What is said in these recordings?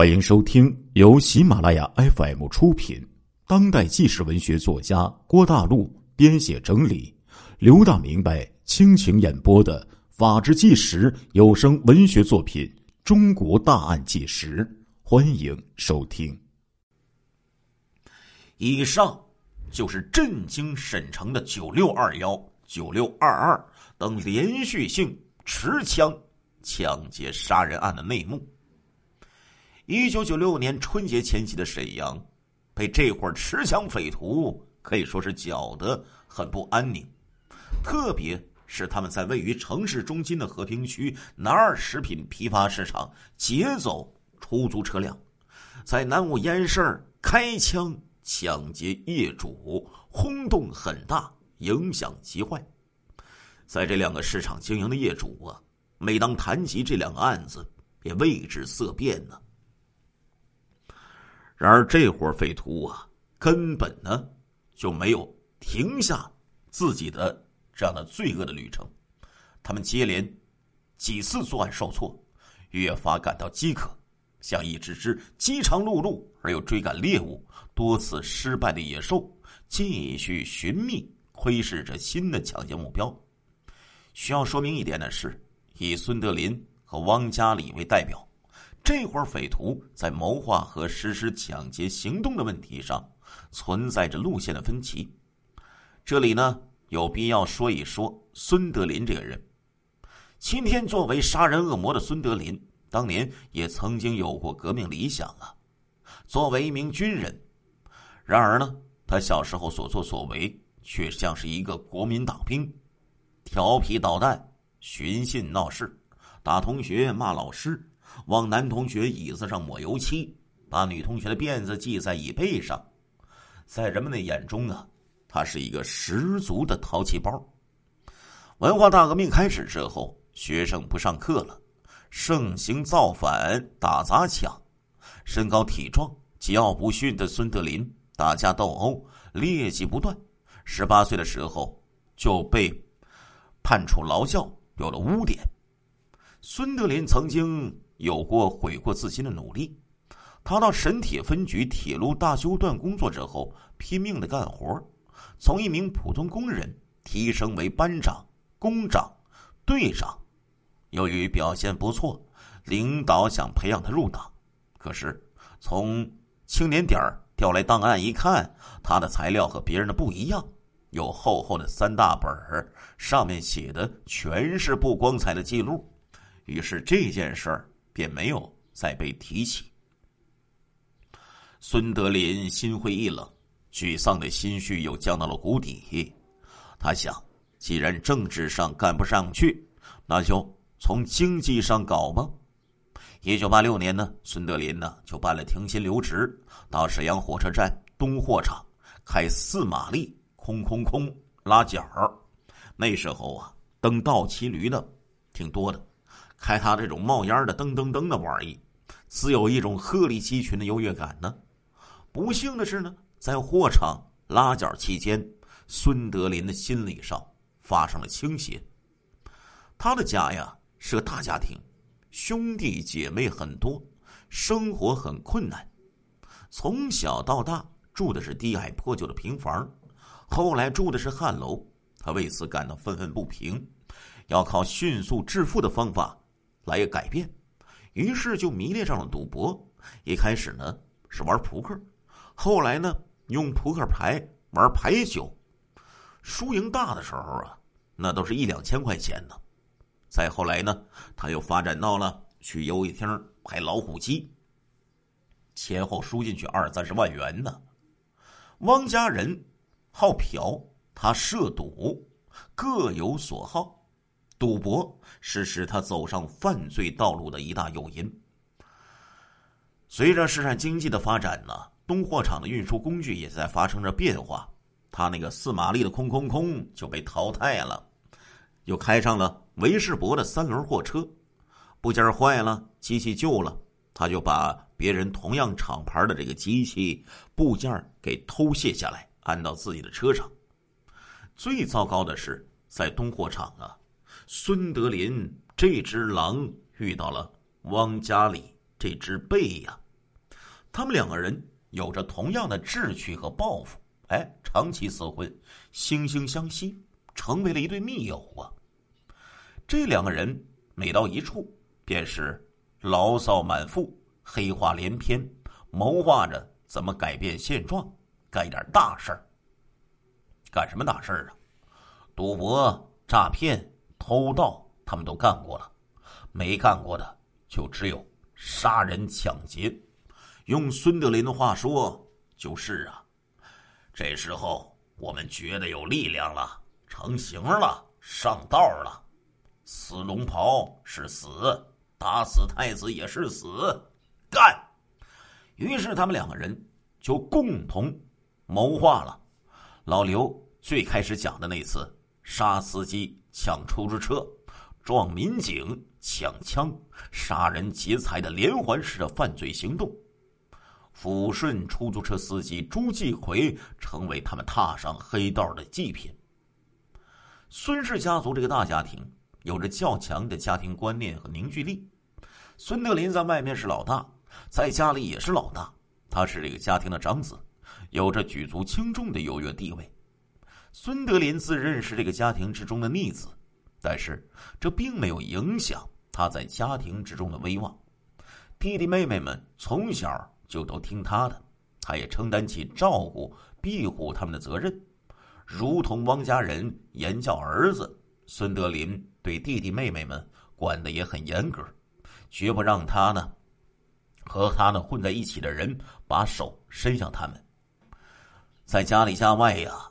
欢迎收听由喜马拉雅 FM 出品、当代纪实文学作家郭大陆编写整理、刘大明白倾情演播的《法治纪实》有声文学作品《中国大案纪实》，欢迎收听。以上就是震惊沈城的九六二幺、九六二二等连续性持枪抢劫杀人案的内幕。一九九六年春节前夕的沈阳，被这伙持枪匪徒可以说是搅得很不安宁。特别是他们在位于城市中心的和平区南二食品批发市场劫走出租车辆，在南五烟市开枪抢劫业主，轰动很大，影响极坏。在这两个市场经营的业主啊，每当谈及这两个案子，也为之色变呢。然而，这伙匪徒啊，根本呢就没有停下自己的这样的罪恶的旅程。他们接连几次作案受挫，越发感到饥渴，像一只只饥肠辘辘而又追赶猎物多次失败的野兽，继续寻觅窥视着新的抢劫目标。需要说明一点的是，以孙德林和汪家里为代表。这伙匪徒在谋划和实施抢劫行动的问题上存在着路线的分歧。这里呢，有必要说一说孙德林这个人。今天作为杀人恶魔的孙德林，当年也曾经有过革命理想啊。作为一名军人，然而呢，他小时候所作所为却像是一个国民党兵，调皮捣蛋、寻衅闹事、打同学、骂老师。往男同学椅子上抹油漆，把女同学的辫子系在椅背上，在人们的眼中啊，他是一个十足的淘气包。文化大革命开始之后，学生不上课了，盛行造反、打砸抢。身高体壮、桀骜不驯的孙德林打架斗殴，劣迹不断。十八岁的时候就被判处劳教，有了污点。孙德林曾经。有过悔过自新的努力，他到沈铁分局铁路大修段工作之后，拼命的干活，从一名普通工人提升为班长、工长、队长。由于表现不错，领导想培养他入党，可是从青年点调来档案一看，他的材料和别人的不一样，有厚厚的三大本儿，上面写的全是不光彩的记录。于是这件事儿。便没有再被提起。孙德林心灰意冷，沮丧的心绪又降到了谷底。他想，既然政治上干不上去，那就从经济上搞吧。一九八六年呢，孙德林呢就办了停薪留职，到沈阳火车站东货场开四马力空空空拉角。那时候啊，蹬倒骑驴的挺多的。开他这种冒烟的噔噔噔的玩意，自有一种鹤立鸡群的优越感呢。不幸的是呢，在货场拉脚期间，孙德林的心理上发生了倾斜。他的家呀是个大家庭，兄弟姐妹很多，生活很困难。从小到大住的是低矮破旧的平房，后来住的是汉楼，他为此感到愤愤不平，要靠迅速致富的方法。来改变，于是就迷恋上了赌博。一开始呢是玩扑克，后来呢用扑克牌玩牌九，输赢大的时候啊，那都是一两千块钱呢。再后来呢，他又发展到了去游戏厅拍老虎机，前后输进去二三十万元呢。汪家人好嫖，他涉赌，各有所好。赌博是使他走上犯罪道路的一大诱因。随着市场经济的发展呢，东货场的运输工具也在发生着变化。他那个四马力的空空空就被淘汰了，又开上了维世博的三轮货车。部件坏了，机器旧了，他就把别人同样厂牌的这个机器部件给偷卸下来，安到自己的车上。最糟糕的是，在东货场啊。孙德林这只狼遇到了汪家里这只狈呀，他们两个人有着同样的志趣和抱负，哎，长期厮混，惺惺相惜，成为了一对密友啊。这两个人每到一处，便是牢骚满腹，黑话连篇，谋划着怎么改变现状，干一点大事儿。干什么大事儿啊？赌博、诈骗、偷盗，他们都干过了，没干过的就只有杀人抢劫。用孙德林的话说，就是啊。这时候我们觉得有力量了，成型了，上道了。撕龙袍是死，打死太子也是死，干！于是他们两个人就共同谋划了。老刘最开始讲的那次杀司机、抢出租车、撞民警、抢枪、杀人劫财的连环式的犯罪行动，抚顺出租车司机朱继奎成为他们踏上黑道的祭品。孙氏家族这个大家庭。有着较强的家庭观念和凝聚力，孙德林在外面是老大，在家里也是老大。他是这个家庭的长子，有着举足轻重的优越地位。孙德林自认是这个家庭之中的逆子，但是这并没有影响他在家庭之中的威望。弟弟妹妹们从小就都听他的，他也承担起照顾、庇护他们的责任，如同汪家人严教儿子。孙德林对弟弟妹妹们管的也很严格，绝不让他呢和他呢混在一起的人把手伸向他们。在家里家外呀，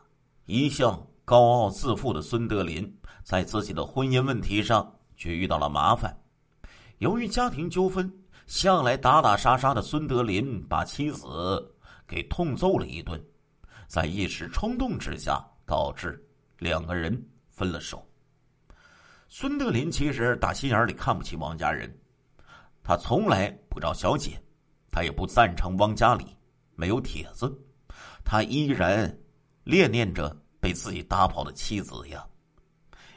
一向高傲自负的孙德林，在自己的婚姻问题上却遇到了麻烦。由于家庭纠纷，向来打打杀杀的孙德林把妻子给痛揍了一顿，在一时冲动之下，导致两个人分了手。孙德林其实打心眼里看不起汪家人，他从来不找小姐，他也不赞成汪家里没有帖子，他依然恋恋着被自己打跑的妻子呀。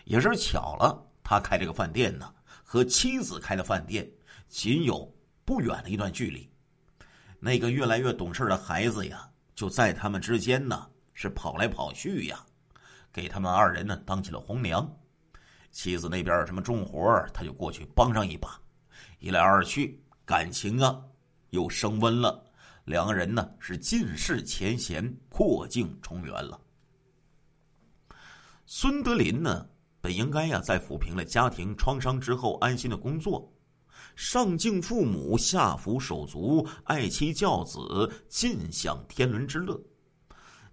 也是巧了，他开这个饭店呢，和妻子开的饭店仅有不远的一段距离。那个越来越懂事的孩子呀，就在他们之间呢，是跑来跑去呀，给他们二人呢当起了红娘。妻子那边什么重活他就过去帮上一把，一来二去，感情啊又升温了。两个人呢是尽释前嫌，破镜重圆了。孙德林呢本应该呀在抚平了家庭创伤之后安心的工作，上敬父母，下服手足，爱妻教子，尽享天伦之乐。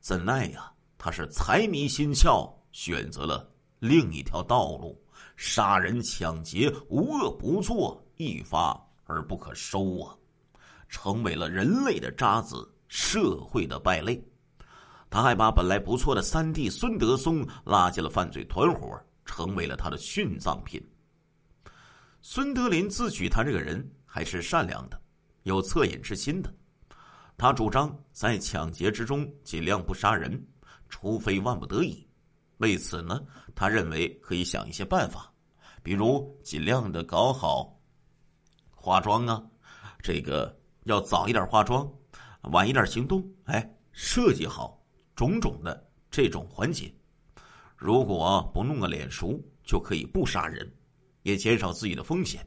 怎奈呀他是财迷心窍，选择了。另一条道路，杀人抢劫，无恶不作，一发而不可收啊！成为了人类的渣子，社会的败类。他还把本来不错的三弟孙德松拉进了犯罪团伙，成为了他的殉葬品。孙德林自诩他这个人还是善良的，有恻隐之心的。他主张在抢劫之中尽量不杀人，除非万不得已。为此呢，他认为可以想一些办法，比如尽量的搞好化妆啊，这个要早一点化妆，晚一点行动，哎，设计好种种的这种环节。如果不弄个脸熟，就可以不杀人，也减少自己的风险。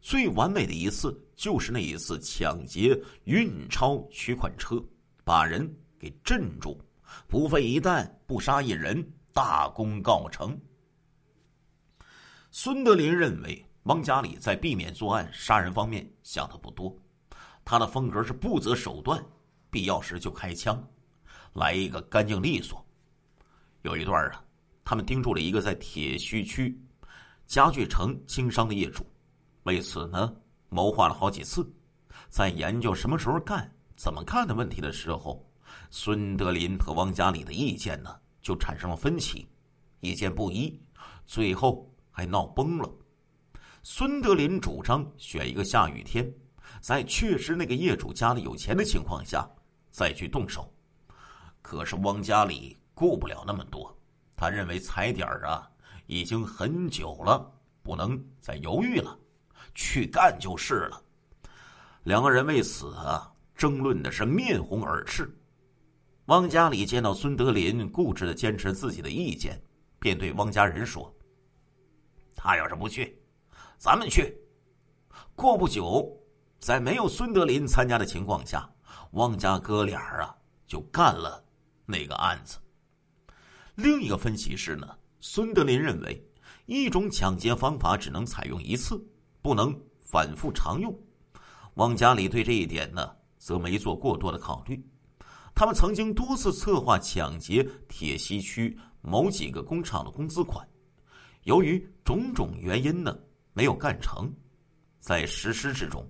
最完美的一次就是那一次抢劫运钞取款车，把人给镇住，不费一弹，不杀一人。大功告成。孙德林认为，汪家里在避免作案、杀人方面想的不多，他的风格是不择手段，必要时就开枪，来一个干净利索。有一段啊，他们盯住了一个在铁西区家具城经商的业主，为此呢，谋划了好几次，在研究什么时候干、怎么干的问题的时候，孙德林和汪家里的意见呢？就产生了分歧，意见不一，最后还闹崩了。孙德林主张选一个下雨天，在确实那个业主家里有钱的情况下再去动手。可是汪家里顾不了那么多，他认为踩点儿啊已经很久了，不能再犹豫了，去干就是了。两个人为此啊争论的是面红耳赤。汪家里见到孙德林固执的坚持自己的意见，便对汪家人说：“他要是不去，咱们去。”过不久，在没有孙德林参加的情况下，汪家哥俩啊就干了那个案子。另一个分析是呢，孙德林认为，一种抢劫方法只能采用一次，不能反复常用。汪家里对这一点呢，则没做过多的考虑。他们曾经多次策划抢劫铁西区某几个工厂的工资款，由于种种原因呢，没有干成。在实施之中，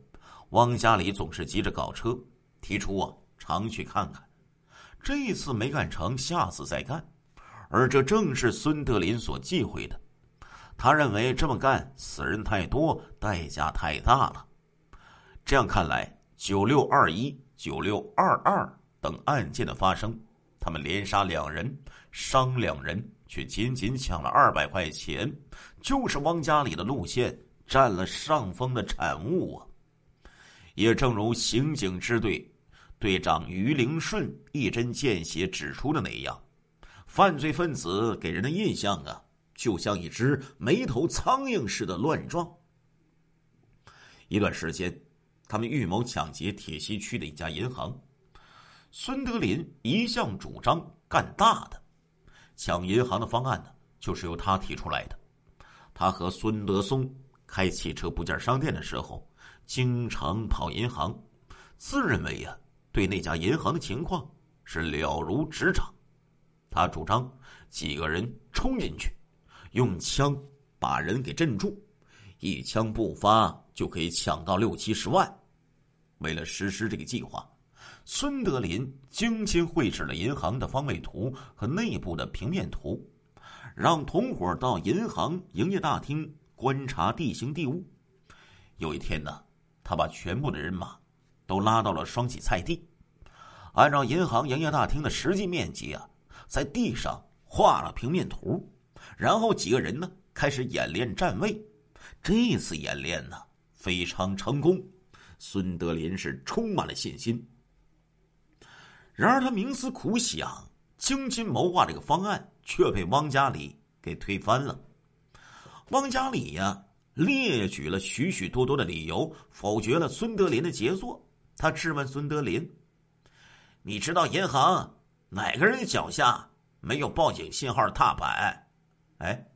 汪家里总是急着搞车，提出啊常去看看。这一次没干成，下次再干。而这正是孙德林所忌讳的。他认为这么干死人太多，代价太大了。这样看来，九六二一、九六二二。等案件的发生，他们连杀两人，伤两人，却仅仅抢了二百块钱，就是汪家里的路线占了上风的产物啊！也正如刑警支队队长于灵顺一针见血指出的那样，犯罪分子给人的印象啊，就像一只没头苍蝇似的乱撞。一段时间，他们预谋抢劫铁西区的一家银行。孙德林一向主张干大的，抢银行的方案呢，就是由他提出来的。他和孙德松开汽车部件商店的时候，经常跑银行，自认为呀，对那家银行的情况是了如指掌。他主张几个人冲进去，用枪把人给镇住，一枪不发就可以抢到六七十万。为了实施这个计划。孙德林精心绘制了银行的方位图和内部的平面图，让同伙到银行营业大厅观察地形地物。有一天呢，他把全部的人马都拉到了双喜菜地，按照银行营业大厅的实际面积啊，在地上画了平面图，然后几个人呢开始演练站位。这次演练呢非常成功，孙德林是充满了信心。然而，他冥思苦想、精心谋划这个方案，却被汪家里给推翻了。汪家里呀，列举了许许多多的理由，否决了孙德林的杰作。他质问孙德林：“你知道银行哪个人脚下没有报警信号踏板？”哎，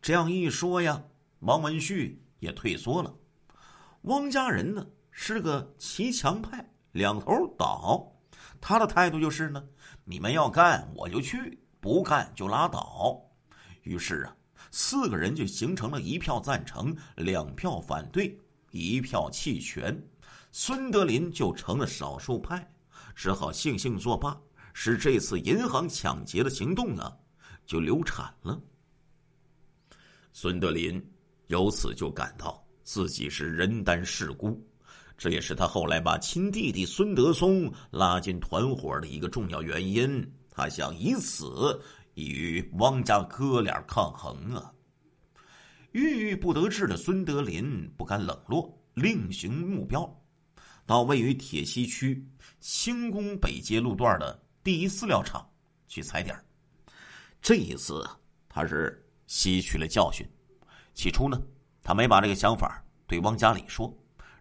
这样一说呀，王文旭也退缩了。汪家人呢，是个骑墙派，两头倒。他的态度就是呢，你们要干我就去，不干就拉倒。于是啊，四个人就形成了一票赞成，两票反对，一票弃权。孙德林就成了少数派，只好悻悻作罢，使这次银行抢劫的行动啊就流产了。孙德林由此就感到自己是人单势孤。这也是他后来把亲弟弟孙德松拉进团伙的一个重要原因。他想以此与汪家哥俩抗衡啊。郁郁不得志的孙德林不甘冷落，另寻目标，到位于铁西区兴工北街路段的第一饲料厂去踩点这一次，他是吸取了教训。起初呢，他没把这个想法对汪家里说。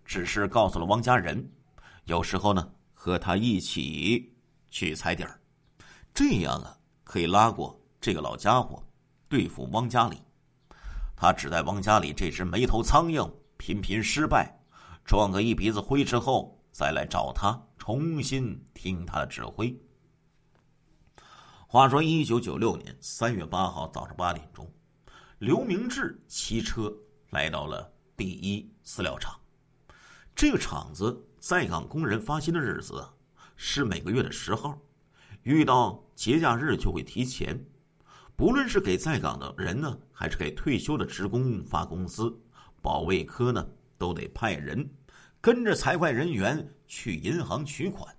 只是告诉了汪家人，有时候呢和他一起去踩点，这样啊可以拉过这个老家伙，对付汪家里。他只待汪家里这只没头苍蝇频频失败，撞个一鼻子灰之后，再来找他重新听他的指挥。话说，一九九六年三月八号早上八点钟，刘明志骑车来到了第一饲料厂。这个厂子在岗工人发薪的日子是每个月的十号，遇到节假日就会提前。不论是给在岗的人呢，还是给退休的职工发工资，保卫科呢都得派人跟着财会人员去银行取款。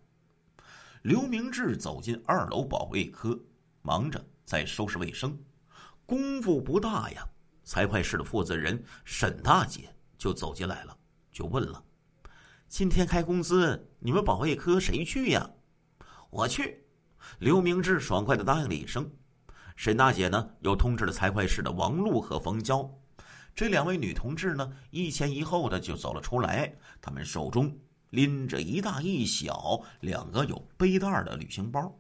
刘明志走进二楼保卫科，忙着在收拾卫生。功夫不大呀，财会室的负责人沈大姐就走进来了，就问了。今天开工资，你们保卫科谁去呀？我去。刘明志爽快的答应了一声。沈大姐呢，又通知了财会室的王璐和冯娇。这两位女同志呢，一前一后的就走了出来。她们手中拎着一大一小两个有背带的旅行包。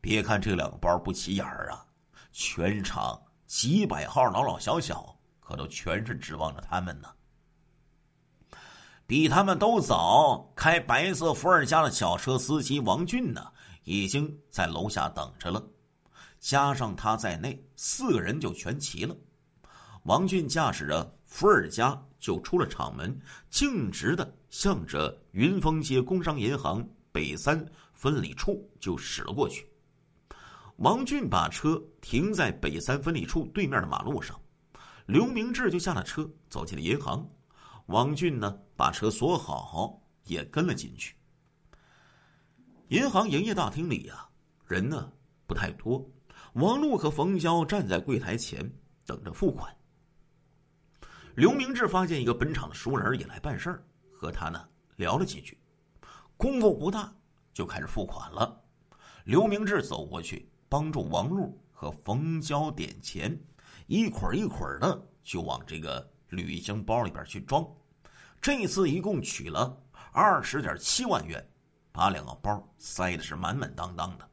别看这两个包不起眼儿啊，全场几百号老老小小可都全是指望着他们呢。比他们都早开白色伏尔加的小车司机王俊呢，已经在楼下等着了。加上他在内，四个人就全齐了。王俊驾驶着伏尔加就出了厂门，径直的向着云峰街工商银行北三分理处就驶了过去。王俊把车停在北三分理处对面的马路上，刘明志就下了车，走进了银行。王俊呢，把车锁好，也跟了进去。银行营业大厅里呀，人呢不太多。王璐和冯娇站在柜台前等着付款。刘明志发现一个本厂的熟人也来办事儿，和他呢聊了几句，功夫不大就开始付款了。刘明志走过去帮助王璐和冯娇点钱，一捆儿一捆儿的就往这个旅行包里边去装。这次一共取了二十点七万元，把两个包塞的是满满当当的。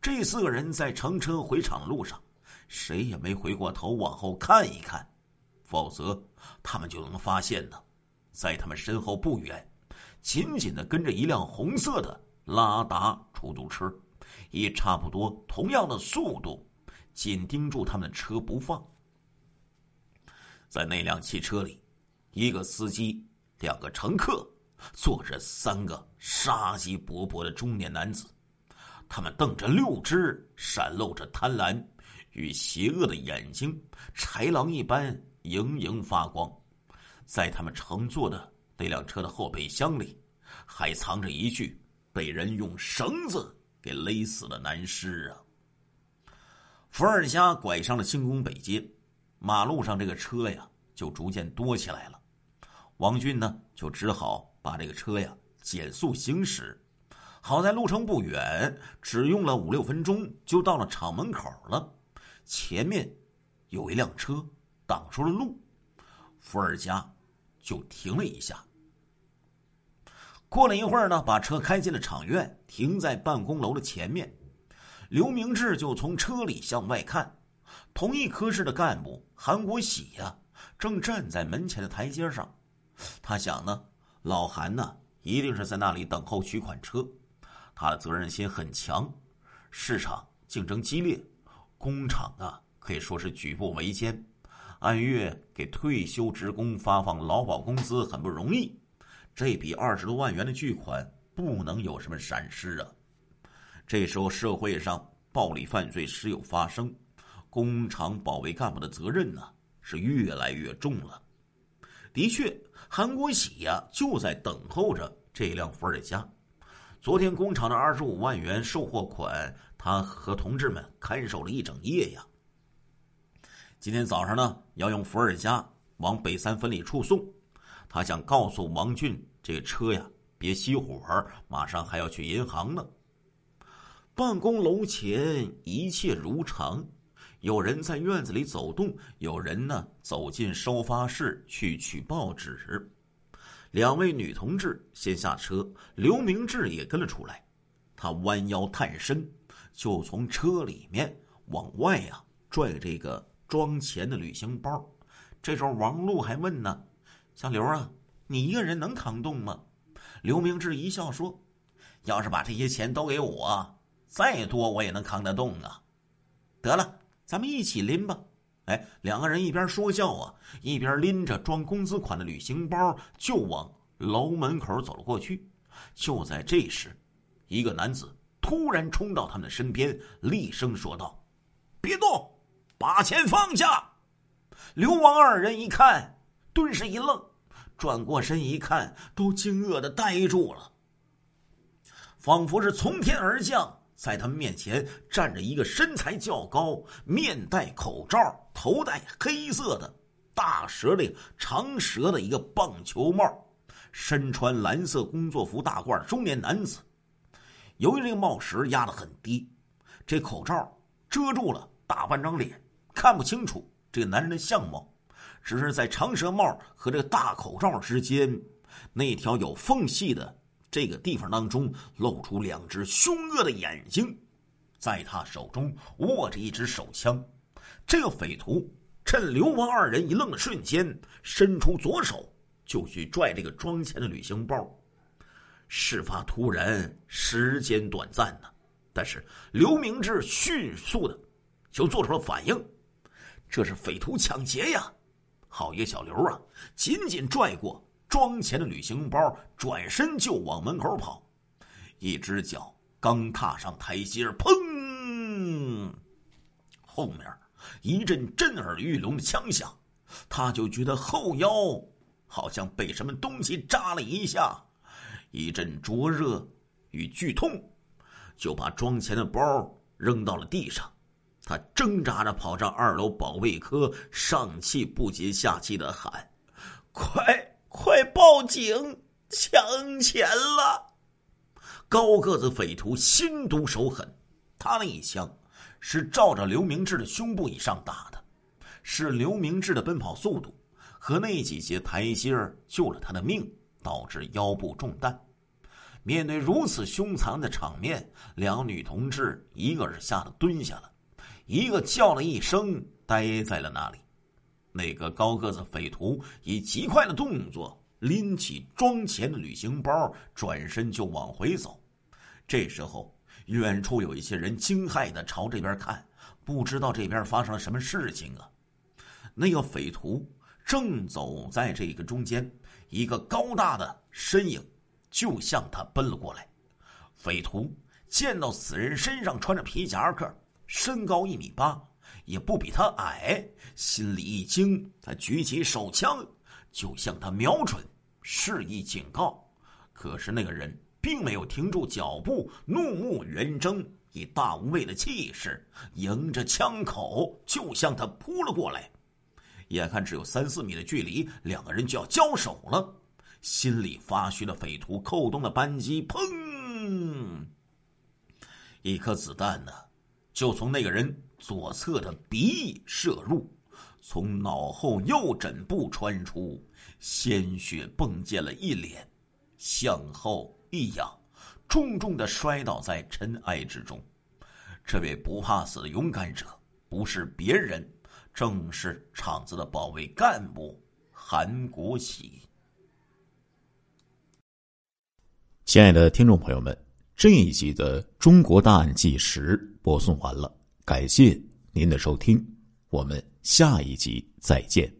这四个人在乘车回厂路上，谁也没回过头往后看一看，否则他们就能发现呢，在他们身后不远，紧紧的跟着一辆红色的拉达出租车，以差不多同样的速度，紧盯住他们的车不放。在那辆汽车里，一个司机，两个乘客，坐着三个杀机勃勃的中年男子。他们瞪着六只闪露着贪婪与邪恶的眼睛，豺狼一般盈盈发光。在他们乘坐的那辆车的后备箱里，还藏着一具被人用绳子给勒死的男尸啊！伏尔加拐上了兴工北街，马路上这个车呀就逐渐多起来了。王俊呢就只好把这个车呀减速行驶。好在路程不远，只用了五六分钟就到了厂门口了。前面有一辆车挡住了路，伏尔加就停了一下。过了一会儿呢，把车开进了厂院，停在办公楼的前面。刘明志就从车里向外看，同一科室的干部韩国喜呀，正站在门前的台阶上。他想呢，老韩呢一定是在那里等候取款车。他的责任心很强，市场竞争激烈，工厂啊可以说是举步维艰，按月给退休职工发放劳保工资很不容易，这笔二十多万元的巨款不能有什么闪失啊！这时候社会上暴力犯罪时有发生，工厂保卫干部的责任呢是越来越重了。的确，韩国喜呀就在等候着这辆伏尔加。昨天工厂的二十五万元售货款，他和同志们看守了一整夜呀。今天早上呢，要用伏尔加往北三分理处送，他想告诉王俊，这车呀别熄火，马上还要去银行呢。办公楼前一切如常，有人在院子里走动，有人呢走进收发室去取报纸。两位女同志先下车，刘明志也跟了出来。他弯腰探身，就从车里面往外呀拽这个装钱的旅行包。这时候王璐还问呢：“小刘啊，你一个人能扛动吗？”刘明志一笑说：“要是把这些钱都给我，再多我也能扛得动啊。得了，咱们一起拎吧。”哎，两个人一边说笑啊，一边拎着装工资款的旅行包就往楼门口走了过去。就在这时，一个男子突然冲到他们的身边，厉声说道：“别动，把钱放下！”刘王二人一看，顿时一愣，转过身一看，都惊愕的呆住了，仿佛是从天而降。在他们面前站着一个身材较高、面戴口罩、头戴黑色的大舌的长舌的一个棒球帽，身穿蓝色工作服大褂中年男子。由于这个帽石压得很低，这口罩遮住了大半张脸，看不清楚这个男人的相貌。只是在长舌帽和这个大口罩之间，那条有缝隙的这个地方当中，露出两只凶恶的眼睛。在他手中握着一支手枪。这个匪徒趁刘王二人一愣的瞬间，伸出左手就去拽这个装钱的旅行包。事发突然，时间短暂呢，但是刘明志迅速的就做出了反应。这是匪徒抢劫呀！好一个小刘啊！紧紧拽过装钱的旅行包，转身就往门口跑。一只脚刚踏上台阶，砰！后面一阵震耳欲聋的枪响，他就觉得后腰好像被什么东西扎了一下。一阵灼热与剧痛，就把装钱的包扔到了地上。他挣扎着跑上二楼保卫科，上气不接下气的喊：“快快报警！抢钱了！”高个子匪徒心毒手狠，他那一枪是照着刘明志的胸部以上打的，是刘明志的奔跑速度和那几节台阶救了他的命。导致腰部中弹。面对如此凶残的场面，两女同志一个是吓得蹲下了，一个叫了一声，呆在了那里。那个高个子匪徒以极快的动作拎起装钱的旅行包，转身就往回走。这时候，远处有一些人惊骇的朝这边看，不知道这边发生了什么事情啊。那个匪徒正走在这个中间。一个高大的身影就向他奔了过来。匪徒见到此人身上穿着皮夹克，身高一米八，也不比他矮，心里一惊，他举起手枪就向他瞄准，示意警告。可是那个人并没有停住脚步，怒目圆睁，以大无畏的气势，迎着枪口就向他扑了过来。眼看只有三四米的距离，两个人就要交手了。心里发虚的匪徒扣动了扳机，砰！一颗子弹呢，就从那个人左侧的鼻翼射入，从脑后右枕部穿出，鲜血迸溅了一脸，向后一仰，重重的摔倒在尘埃之中。这位不怕死的勇敢者，不是别人。正是厂子的保卫干部韩国喜。亲爱的听众朋友们，这一集的《中国大案纪实》播送完了，感谢您的收听，我们下一集再见。